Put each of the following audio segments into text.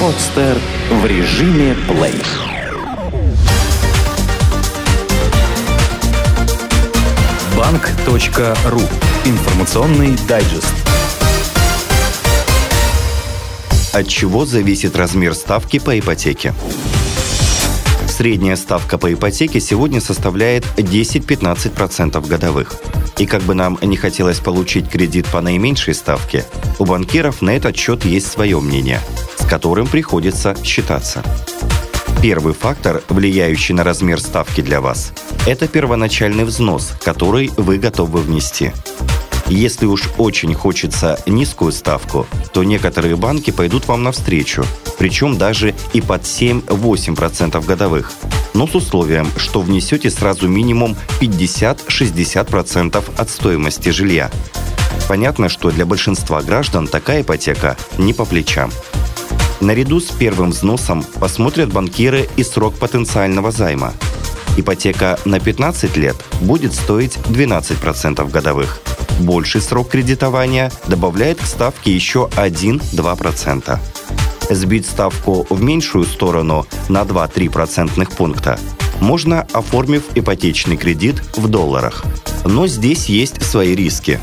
Подстер в режиме плей. Банк.ру. Информационный дайджест. От чего зависит размер ставки по ипотеке? Средняя ставка по ипотеке сегодня составляет 10-15% годовых. И как бы нам не хотелось получить кредит по наименьшей ставке, у банкиров на этот счет есть свое мнение, с которым приходится считаться. Первый фактор, влияющий на размер ставки для вас, это первоначальный взнос, который вы готовы внести. Если уж очень хочется низкую ставку, то некоторые банки пойдут вам навстречу, причем даже и под 7-8% годовых, но с условием, что внесете сразу минимум 50-60% от стоимости жилья. Понятно, что для большинства граждан такая ипотека не по плечам. Наряду с первым взносом посмотрят банкиры и срок потенциального займа. Ипотека на 15 лет будет стоить 12% годовых. Больший срок кредитования добавляет к ставке еще 1-2%. Сбить ставку в меньшую сторону на 2-3 процентных пункта можно, оформив ипотечный кредит в долларах. Но здесь есть свои риски.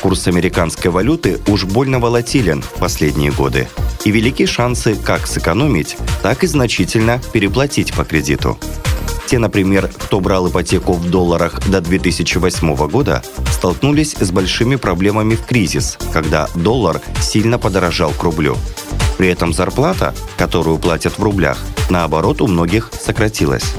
Курс американской валюты уж больно волатилен в последние годы. И велики шансы как сэкономить, так и значительно переплатить по кредиту. Те, например, кто брал ипотеку в долларах до 2008 года, столкнулись с большими проблемами в кризис, когда доллар сильно подорожал к рублю. При этом зарплата, которую платят в рублях, наоборот у многих сократилась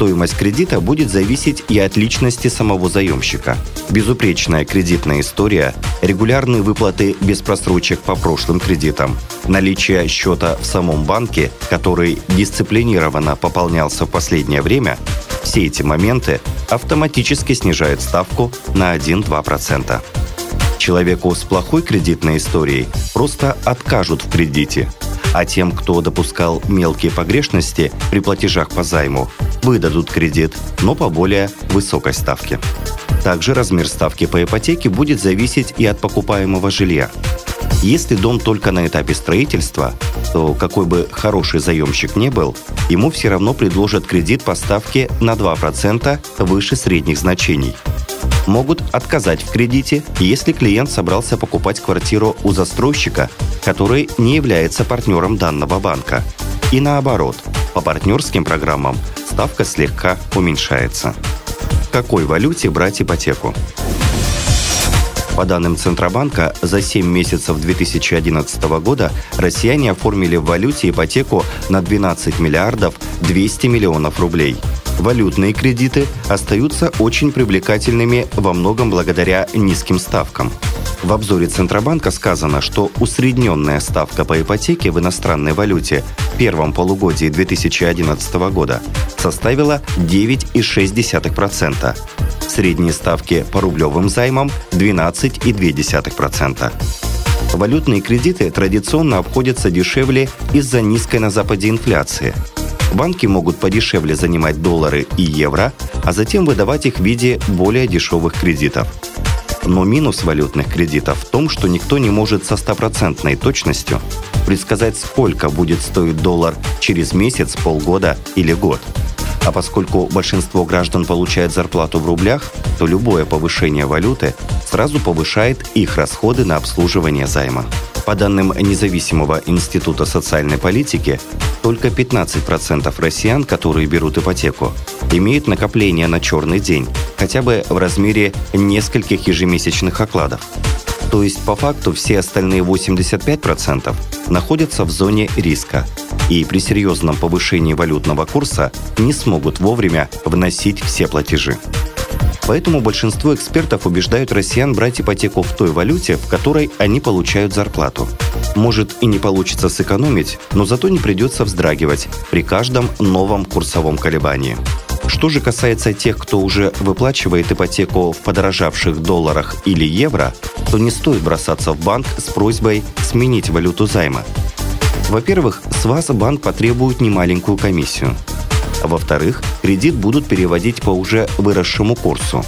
стоимость кредита будет зависеть и от личности самого заемщика. Безупречная кредитная история, регулярные выплаты без просрочек по прошлым кредитам, наличие счета в самом банке, который дисциплинированно пополнялся в последнее время, все эти моменты автоматически снижают ставку на 1-2%. Человеку с плохой кредитной историей просто откажут в кредите – а тем, кто допускал мелкие погрешности при платежах по займу, выдадут кредит, но по более высокой ставке. Также размер ставки по ипотеке будет зависеть и от покупаемого жилья. Если дом только на этапе строительства, то какой бы хороший заемщик не был, ему все равно предложат кредит по ставке на 2% выше средних значений – могут отказать в кредите, если клиент собрался покупать квартиру у застройщика, который не является партнером данного банка. И наоборот, по партнерским программам ставка слегка уменьшается. В какой валюте брать ипотеку? По данным Центробанка, за 7 месяцев 2011 года россияне оформили в валюте ипотеку на 12 миллиардов 200 миллионов рублей – Валютные кредиты остаются очень привлекательными во многом благодаря низким ставкам. В обзоре Центробанка сказано, что усредненная ставка по ипотеке в иностранной валюте в первом полугодии 2011 года составила 9,6%. Средние ставки по рублевым займам 12,2%. Валютные кредиты традиционно обходятся дешевле из-за низкой на Западе инфляции – Банки могут подешевле занимать доллары и евро, а затем выдавать их в виде более дешевых кредитов. Но минус валютных кредитов в том, что никто не может со стопроцентной точностью предсказать, сколько будет стоить доллар через месяц, полгода или год. А поскольку большинство граждан получает зарплату в рублях, то любое повышение валюты сразу повышает их расходы на обслуживание займа. По данным независимого института социальной политики, только 15% россиян, которые берут ипотеку, имеют накопление на черный день, хотя бы в размере нескольких ежемесячных окладов. То есть по факту все остальные 85% находятся в зоне риска и при серьезном повышении валютного курса не смогут вовремя вносить все платежи. Поэтому большинство экспертов убеждают россиян брать ипотеку в той валюте, в которой они получают зарплату. Может и не получится сэкономить, но зато не придется вздрагивать при каждом новом курсовом колебании. Что же касается тех, кто уже выплачивает ипотеку в подорожавших долларах или евро, то не стоит бросаться в банк с просьбой сменить валюту займа. Во-первых, с вас банк потребует немаленькую комиссию – во-вторых, кредит будут переводить по уже выросшему курсу.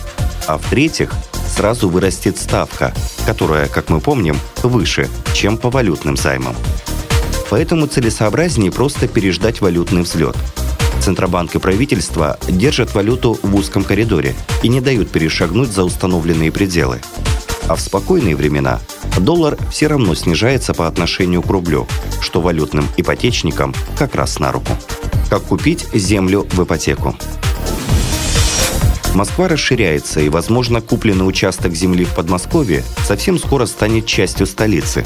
А в-третьих, сразу вырастет ставка, которая, как мы помним, выше, чем по валютным займам. Поэтому целесообразнее просто переждать валютный взлет. Центробанк и правительство держат валюту в узком коридоре и не дают перешагнуть за установленные пределы. А в спокойные времена доллар все равно снижается по отношению к рублю, что валютным ипотечникам как раз на руку. Как купить землю в ипотеку? Москва расширяется, и, возможно, купленный участок земли в Подмосковье совсем скоро станет частью столицы.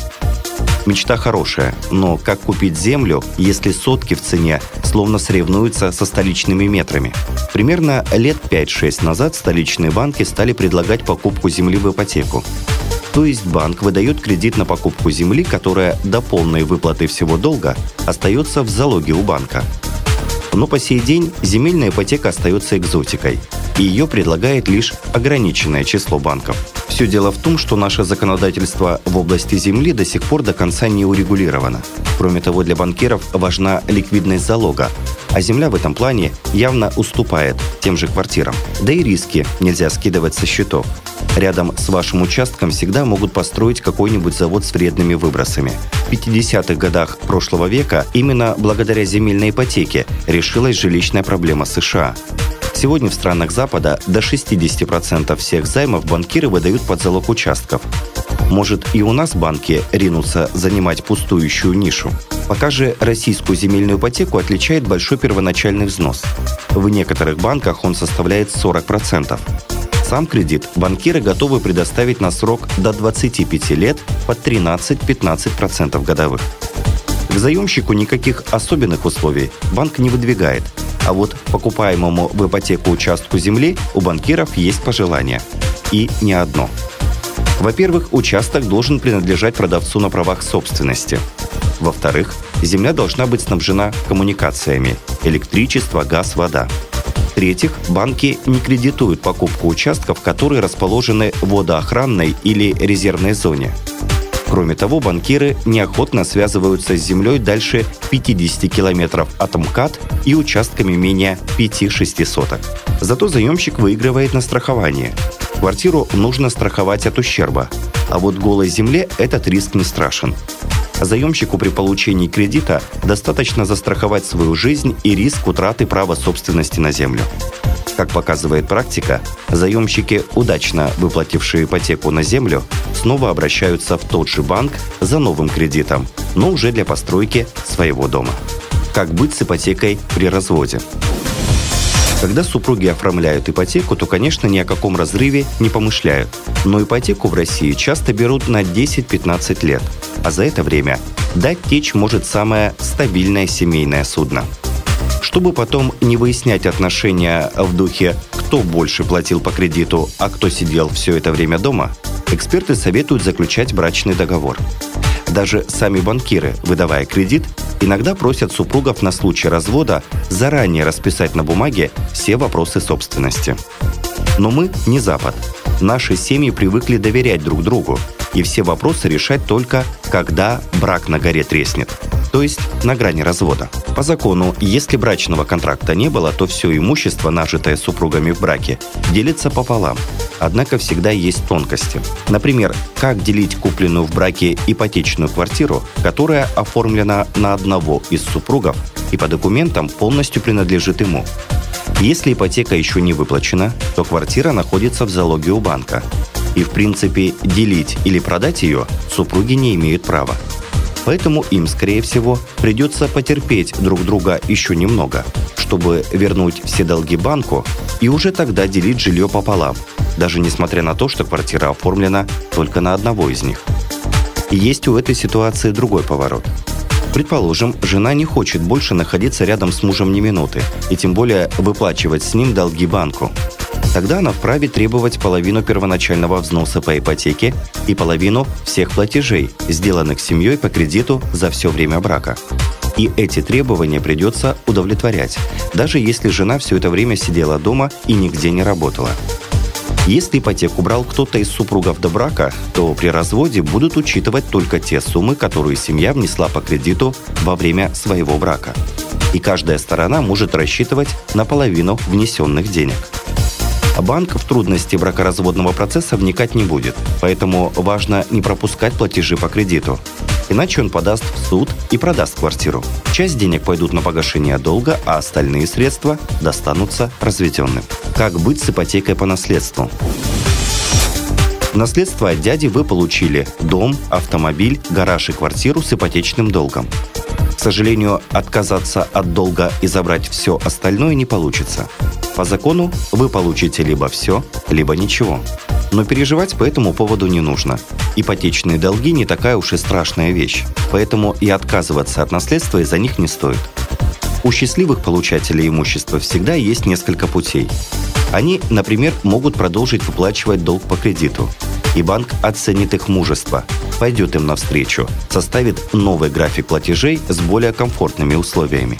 Мечта хорошая, но как купить землю, если сотки в цене словно соревнуются со столичными метрами? Примерно лет 5-6 назад столичные банки стали предлагать покупку земли в ипотеку. То есть банк выдает кредит на покупку земли, которая до полной выплаты всего долга остается в залоге у банка. Но по сей день земельная ипотека остается экзотикой, и ее предлагает лишь ограниченное число банков. Все дело в том, что наше законодательство в области земли до сих пор до конца не урегулировано. Кроме того, для банкиров важна ликвидность залога, а земля в этом плане явно уступает тем же квартирам. Да и риски нельзя скидывать со счетов. Рядом с вашим участком всегда могут построить какой-нибудь завод с вредными выбросами. В 50-х годах прошлого века именно благодаря земельной ипотеке решилась жилищная проблема США. Сегодня в странах Запада до 60% всех займов банкиры выдают под залог участков. Может и у нас банки ринутся занимать пустующую нишу? Пока же российскую земельную ипотеку отличает большой первоначальный взнос. В некоторых банках он составляет 40%. Сам кредит банкиры готовы предоставить на срок до 25 лет под 13-15% годовых. К заемщику никаких особенных условий банк не выдвигает – а вот покупаемому в ипотеку участку земли у банкиров есть пожелания. И не одно. Во-первых, участок должен принадлежать продавцу на правах собственности. Во-вторых, земля должна быть снабжена коммуникациями – электричество, газ, вода. В-третьих, банки не кредитуют покупку участков, которые расположены в водоохранной или резервной зоне – Кроме того, банкиры неохотно связываются с землей дальше 50 километров от МКАД и участками менее 5-6 соток. Зато заемщик выигрывает на страховании. Квартиру нужно страховать от ущерба, а вот голой земле этот риск не страшен. Заемщику при получении кредита достаточно застраховать свою жизнь и риск утраты права собственности на землю. Как показывает практика, заемщики, удачно выплатившие ипотеку на землю, снова обращаются в тот же банк за новым кредитом, но уже для постройки своего дома. Как быть с ипотекой при разводе? Когда супруги оформляют ипотеку, то, конечно, ни о каком разрыве не помышляют. Но ипотеку в России часто берут на 10-15 лет, а за это время дать течь может самое стабильное семейное судно – чтобы потом не выяснять отношения в духе «кто больше платил по кредиту, а кто сидел все это время дома», эксперты советуют заключать брачный договор. Даже сами банкиры, выдавая кредит, иногда просят супругов на случай развода заранее расписать на бумаге все вопросы собственности. Но мы не Запад. Наши семьи привыкли доверять друг другу, и все вопросы решать только, когда брак на горе треснет – то есть на грани развода. По закону, если брачного контракта не было, то все имущество, нажитое супругами в браке, делится пополам. Однако всегда есть тонкости. Например, как делить купленную в браке ипотечную квартиру, которая оформлена на одного из супругов и по документам полностью принадлежит ему. Если ипотека еще не выплачена, то квартира находится в залоге у банка. И в принципе делить или продать ее супруги не имеют права. Поэтому им, скорее всего, придется потерпеть друг друга еще немного, чтобы вернуть все долги банку и уже тогда делить жилье пополам, даже несмотря на то, что квартира оформлена только на одного из них. Есть у этой ситуации другой поворот. Предположим, жена не хочет больше находиться рядом с мужем ни минуты, и тем более выплачивать с ним долги банку – Тогда она вправе требовать половину первоначального взноса по ипотеке и половину всех платежей, сделанных семьей по кредиту за все время брака. И эти требования придется удовлетворять, даже если жена все это время сидела дома и нигде не работала. Если ипотеку брал кто-то из супругов до брака, то при разводе будут учитывать только те суммы, которые семья внесла по кредиту во время своего брака. И каждая сторона может рассчитывать на половину внесенных денег. Банк в трудности бракоразводного процесса вникать не будет, поэтому важно не пропускать платежи по кредиту. Иначе он подаст в суд и продаст квартиру. Часть денег пойдут на погашение долга, а остальные средства достанутся разведенным. Как быть с ипотекой по наследству? наследство от дяди вы получили дом, автомобиль, гараж и квартиру с ипотечным долгом. К сожалению, отказаться от долга и забрать все остальное не получится. По закону вы получите либо все, либо ничего. Но переживать по этому поводу не нужно. Ипотечные долги не такая уж и страшная вещь, поэтому и отказываться от наследства из-за них не стоит. У счастливых получателей имущества всегда есть несколько путей. Они, например, могут продолжить выплачивать долг по кредиту, и банк оценит их мужество, пойдет им навстречу, составит новый график платежей с более комфортными условиями.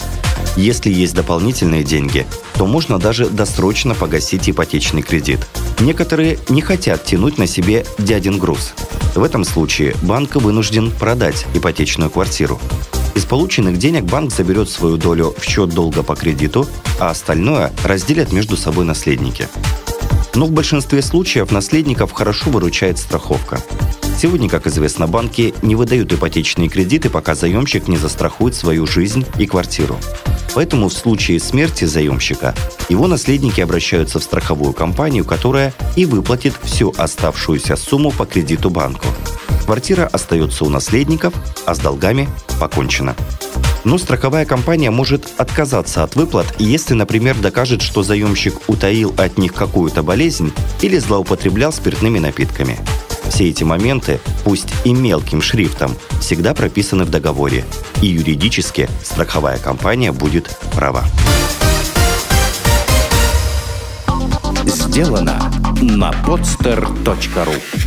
Если есть дополнительные деньги, то можно даже досрочно погасить ипотечный кредит. Некоторые не хотят тянуть на себе дядин груз. В этом случае банк вынужден продать ипотечную квартиру. Из полученных денег банк заберет свою долю в счет долга по кредиту, а остальное разделят между собой наследники. Но в большинстве случаев наследников хорошо выручает страховка. Сегодня, как известно, банки не выдают ипотечные кредиты, пока заемщик не застрахует свою жизнь и квартиру. Поэтому в случае смерти заемщика его наследники обращаются в страховую компанию, которая и выплатит всю оставшуюся сумму по кредиту банку. Квартира остается у наследников, а с долгами покончено. Но страховая компания может отказаться от выплат, если, например, докажет, что заемщик утаил от них какую-то болезнь или злоупотреблял спиртными напитками. Все эти моменты, пусть и мелким шрифтом, всегда прописаны в договоре, и юридически страховая компания будет права. Сделано на podster.ru